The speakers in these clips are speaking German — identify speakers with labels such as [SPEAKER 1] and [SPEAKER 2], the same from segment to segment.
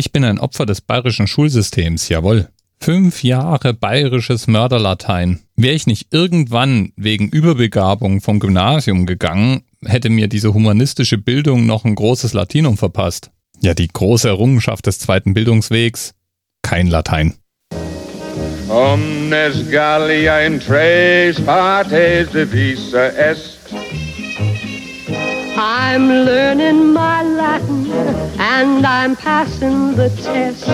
[SPEAKER 1] Ich bin ein Opfer des bayerischen Schulsystems, jawohl. Fünf Jahre bayerisches Mörderlatein. Wäre ich nicht irgendwann wegen Überbegabung vom Gymnasium gegangen, hätte mir diese humanistische Bildung noch ein großes Latinum verpasst. Ja, die große Errungenschaft des zweiten Bildungswegs. Kein Latein. Omnes Gallia in tres partes divisa est. I'm learning my Latin and I'm passing the test.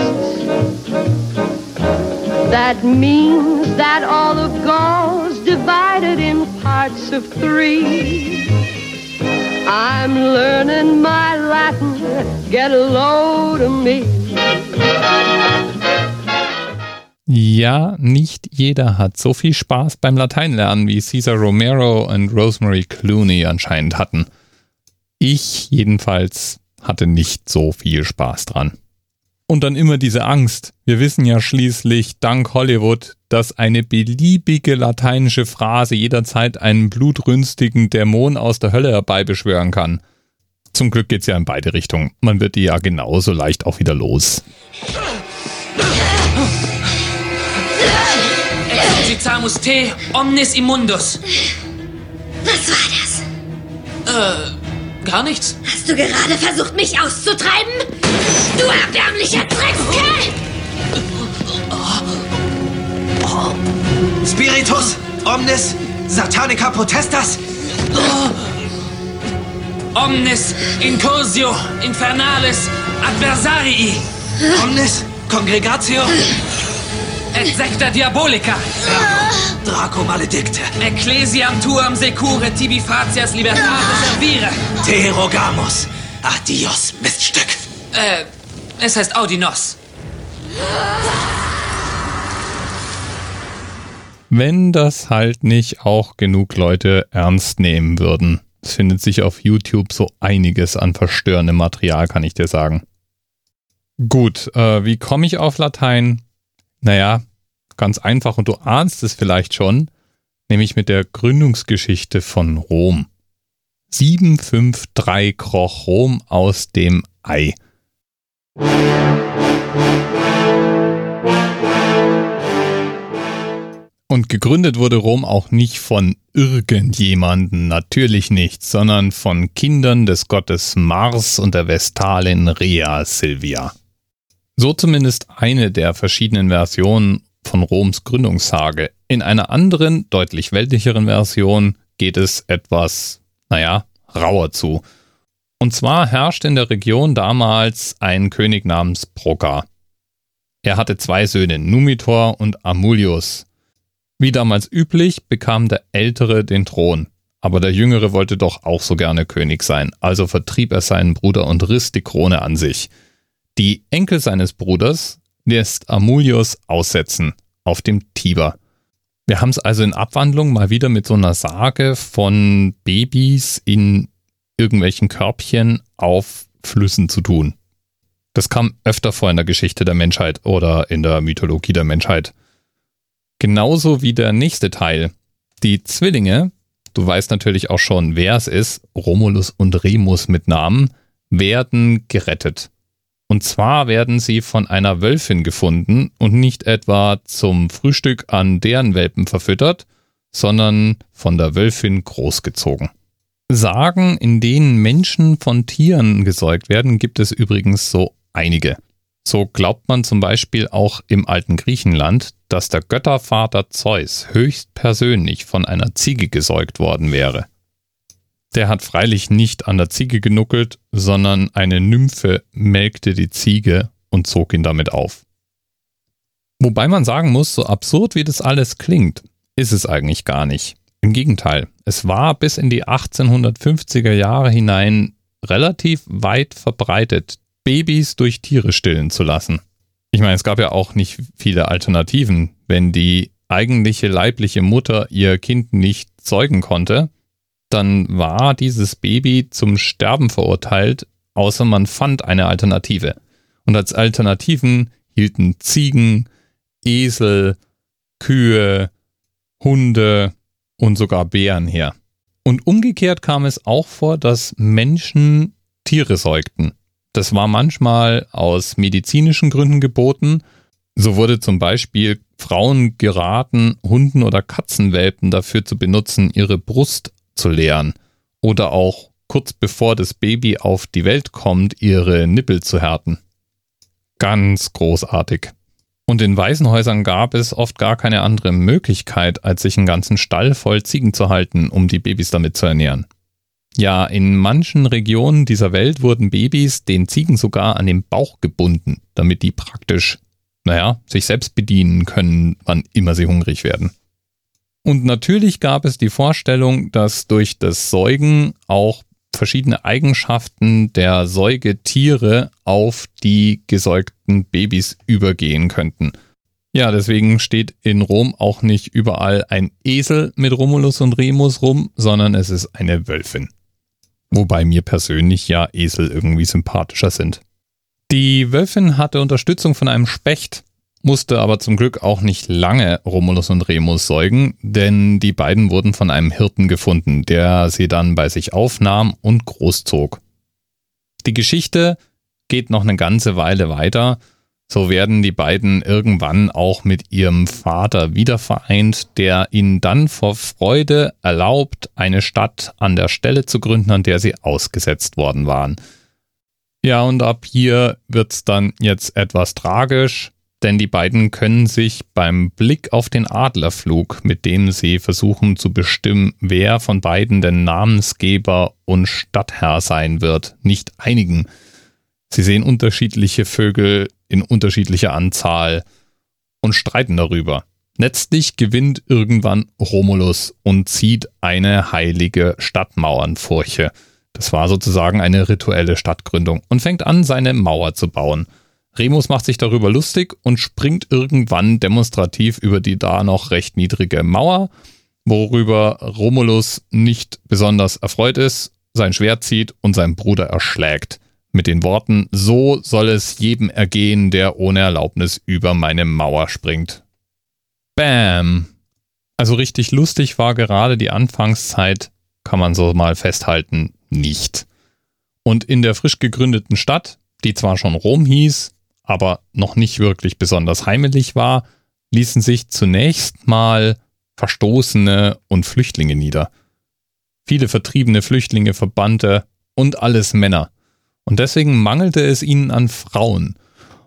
[SPEAKER 1] That means that all of Gaul's divided in parts of three. I'm learning my Latin, get a load of me. Ja, nicht jeder hat so viel Spaß beim Lateinlernen wie Cesar Romero und Rosemary Clooney anscheinend hatten. Ich jedenfalls hatte nicht so viel Spaß dran. Und dann immer diese Angst. Wir wissen ja schließlich dank Hollywood, dass eine beliebige lateinische Phrase jederzeit einen blutrünstigen Dämon aus der Hölle herbeibeschwören kann. Zum Glück geht's ja in beide Richtungen. Man wird die ja genauso leicht auch wieder los.
[SPEAKER 2] Exorcizamus te omnis immundus.
[SPEAKER 3] Was war das?
[SPEAKER 2] Äh, gar nichts.
[SPEAKER 3] Hast du gerade versucht, mich auszutreiben? Du erbärmlicher Dreckskerl!
[SPEAKER 4] Spiritus, omnis, satanica potestas.
[SPEAKER 2] Omnis incursio infernalis adversarii.
[SPEAKER 4] Omnis congregatio
[SPEAKER 2] et secta diabolica.
[SPEAKER 4] Draco maledicte.
[SPEAKER 2] Ecclesiam tuam secure tibi facias libertate servire.
[SPEAKER 4] Te rogamus. Adios, Miststück.
[SPEAKER 2] Äh, es heißt Audinos.
[SPEAKER 1] Wenn das halt nicht auch genug Leute ernst nehmen würden. Es findet sich auf YouTube so einiges an verstörendem Material, kann ich dir sagen. Gut, äh, wie komme ich auf Latein? Naja, ganz einfach und du ahnst es vielleicht schon, nämlich mit der Gründungsgeschichte von Rom. 753 kroch Rom aus dem Ei. Und gegründet wurde Rom auch nicht von irgendjemanden, natürlich nicht, sondern von Kindern des Gottes Mars und der Vestalin Rhea Silvia. So zumindest eine der verschiedenen Versionen von Roms Gründungssage. In einer anderen, deutlich weltlicheren Version geht es etwas, naja, rauer zu. Und zwar herrscht in der Region damals ein König namens Proka. Er hatte zwei Söhne, Numitor und Amulius. Wie damals üblich bekam der Ältere den Thron, aber der Jüngere wollte doch auch so gerne König sein, also vertrieb er seinen Bruder und riss die Krone an sich. Die Enkel seines Bruders lässt Amulius aussetzen auf dem Tiber. Wir haben es also in Abwandlung mal wieder mit so einer Sage von Babys in irgendwelchen Körbchen auf Flüssen zu tun. Das kam öfter vor in der Geschichte der Menschheit oder in der Mythologie der Menschheit. Genauso wie der nächste Teil. Die Zwillinge, du weißt natürlich auch schon, wer es ist, Romulus und Remus mit Namen, werden gerettet. Und zwar werden sie von einer Wölfin gefunden und nicht etwa zum Frühstück an deren Welpen verfüttert, sondern von der Wölfin großgezogen. Sagen, in denen Menschen von Tieren gesäugt werden, gibt es übrigens so einige. So glaubt man zum Beispiel auch im alten Griechenland, dass der Göttervater Zeus höchstpersönlich von einer Ziege gesäugt worden wäre. Der hat freilich nicht an der Ziege genuckelt, sondern eine Nymphe melkte die Ziege und zog ihn damit auf. Wobei man sagen muss, so absurd wie das alles klingt, ist es eigentlich gar nicht. Im Gegenteil, es war bis in die 1850er Jahre hinein relativ weit verbreitet, Babys durch Tiere stillen zu lassen. Ich meine, es gab ja auch nicht viele Alternativen. Wenn die eigentliche leibliche Mutter ihr Kind nicht zeugen konnte, dann war dieses Baby zum Sterben verurteilt, außer man fand eine Alternative. Und als Alternativen hielten Ziegen, Esel, Kühe, Hunde und sogar Bären her. Und umgekehrt kam es auch vor, dass Menschen Tiere säugten. Das war manchmal aus medizinischen Gründen geboten. So wurde zum Beispiel Frauen geraten, Hunden oder Katzenwelpen dafür zu benutzen, ihre Brust zu leeren oder auch kurz bevor das Baby auf die Welt kommt, ihre Nippel zu härten. Ganz großartig. Und in Waisenhäusern gab es oft gar keine andere Möglichkeit, als sich einen ganzen Stall voll Ziegen zu halten, um die Babys damit zu ernähren. Ja, in manchen Regionen dieser Welt wurden Babys den Ziegen sogar an den Bauch gebunden, damit die praktisch, naja, sich selbst bedienen können, wann immer sie hungrig werden. Und natürlich gab es die Vorstellung, dass durch das Säugen auch verschiedene Eigenschaften der Säugetiere auf die gesäugten Babys übergehen könnten. Ja, deswegen steht in Rom auch nicht überall ein Esel mit Romulus und Remus rum, sondern es ist eine Wölfin. Wobei mir persönlich ja Esel irgendwie sympathischer sind. Die Wölfin hatte Unterstützung von einem Specht, musste aber zum Glück auch nicht lange Romulus und Remus säugen, denn die beiden wurden von einem Hirten gefunden, der sie dann bei sich aufnahm und großzog. Die Geschichte geht noch eine ganze Weile weiter, so werden die beiden irgendwann auch mit ihrem Vater wieder vereint, der ihnen dann vor Freude erlaubt, eine Stadt an der Stelle zu gründen, an der sie ausgesetzt worden waren. Ja, und ab hier wird's dann jetzt etwas tragisch denn die beiden können sich beim Blick auf den Adlerflug, mit dem sie versuchen zu bestimmen, wer von beiden der Namensgeber und Stadtherr sein wird, nicht einigen. Sie sehen unterschiedliche Vögel in unterschiedlicher Anzahl und streiten darüber. Letztlich gewinnt irgendwann Romulus und zieht eine heilige Stadtmauernfurche. Das war sozusagen eine rituelle Stadtgründung und fängt an, seine Mauer zu bauen. Remus macht sich darüber lustig und springt irgendwann demonstrativ über die da noch recht niedrige Mauer, worüber Romulus nicht besonders erfreut ist, sein Schwert zieht und seinen Bruder erschlägt. Mit den Worten, so soll es jedem ergehen, der ohne Erlaubnis über meine Mauer springt. Bam! Also richtig lustig war gerade die Anfangszeit, kann man so mal festhalten, nicht. Und in der frisch gegründeten Stadt, die zwar schon Rom hieß, aber noch nicht wirklich besonders heimelig war, ließen sich zunächst mal Verstoßene und Flüchtlinge nieder. Viele vertriebene Flüchtlinge, Verbannte und alles Männer. Und deswegen mangelte es ihnen an Frauen.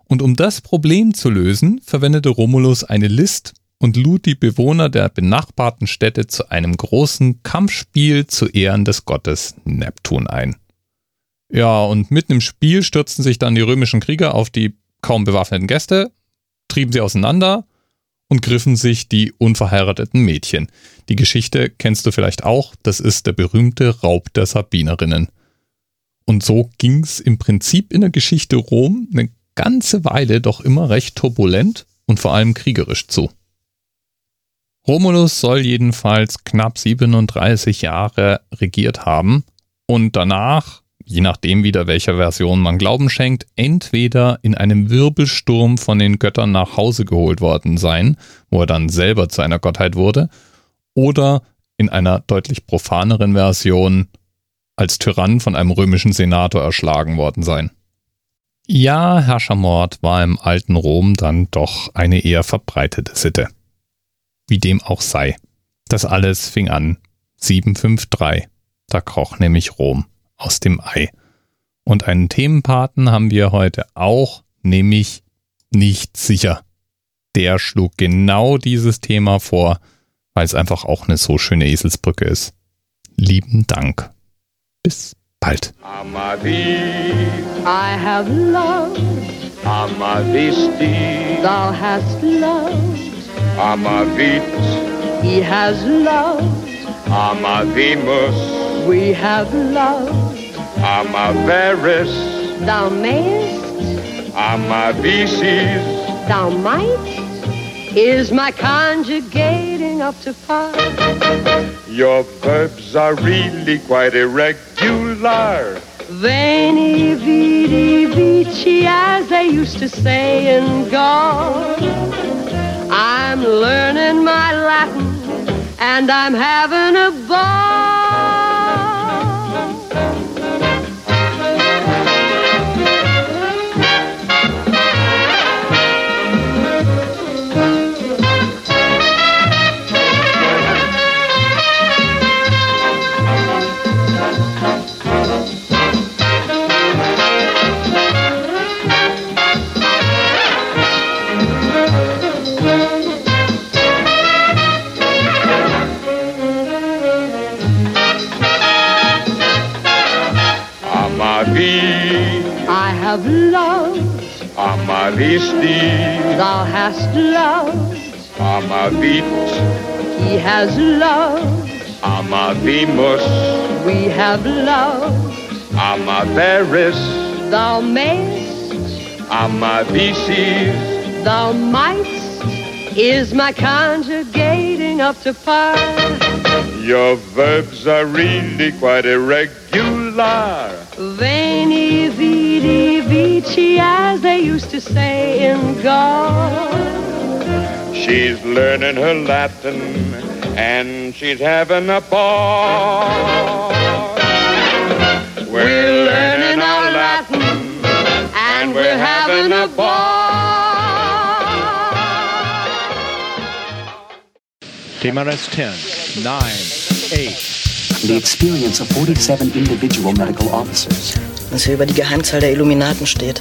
[SPEAKER 1] Und um das Problem zu lösen, verwendete Romulus eine List und lud die Bewohner der benachbarten Städte zu einem großen Kampfspiel zu Ehren des Gottes Neptun ein. Ja, und mitten im Spiel stürzten sich dann die römischen Krieger auf die kaum bewaffneten Gäste, trieben sie auseinander und griffen sich die unverheirateten Mädchen. Die Geschichte kennst du vielleicht auch, das ist der berühmte Raub der Sabinerinnen. Und so ging es im Prinzip in der Geschichte Rom eine ganze Weile doch immer recht turbulent und vor allem kriegerisch zu. Romulus soll jedenfalls knapp 37 Jahre regiert haben und danach je nachdem wieder welcher Version man Glauben schenkt, entweder in einem Wirbelsturm von den Göttern nach Hause geholt worden sein, wo er dann selber zu einer Gottheit wurde, oder in einer deutlich profaneren Version als Tyrann von einem römischen Senator erschlagen worden sein. Ja, Herrschermord war im alten Rom dann doch eine eher verbreitete Sitte. Wie dem auch sei. Das alles fing an 753. Da kroch nämlich Rom aus dem Ei. Und einen Themenpaten haben wir heute auch, nämlich nicht sicher. Der schlug genau dieses Thema vor, weil es einfach auch eine so schöne Eselsbrücke ist. Lieben Dank. Bis bald. Amavi, I have loved. Amavisti, thou hast loved. Amavit, he has loved. Amavimus. we have love. Amaveris, thou mayest. Amavices, thou might. Is my conjugating up to par? Your verbs are really quite irregular. Veni, vidi, vici, as they used to say in Gaul. I'm learning my Latin and I'm having a ball.
[SPEAKER 5] Amaristi,
[SPEAKER 6] Thou hast loved,
[SPEAKER 5] Amavit,
[SPEAKER 6] he has loved,
[SPEAKER 5] Amavimus,
[SPEAKER 6] we have loved.
[SPEAKER 5] Amaveris,
[SPEAKER 6] Thou mayst,
[SPEAKER 5] Amavisis,
[SPEAKER 6] thou mightst, is my conjugating up to par.
[SPEAKER 5] Your verbs are really quite irregular.
[SPEAKER 6] Veni, vidi, vici, as they used to say in Gaul.
[SPEAKER 5] She's learning her Latin and she's having a ball.
[SPEAKER 6] We're learning our Latin and we're having a ball.
[SPEAKER 7] TMRS 10, 9, 8.
[SPEAKER 8] The experience of 47 individual medical officers.
[SPEAKER 9] Was hier über die Geheimzahl der Illuminaten steht.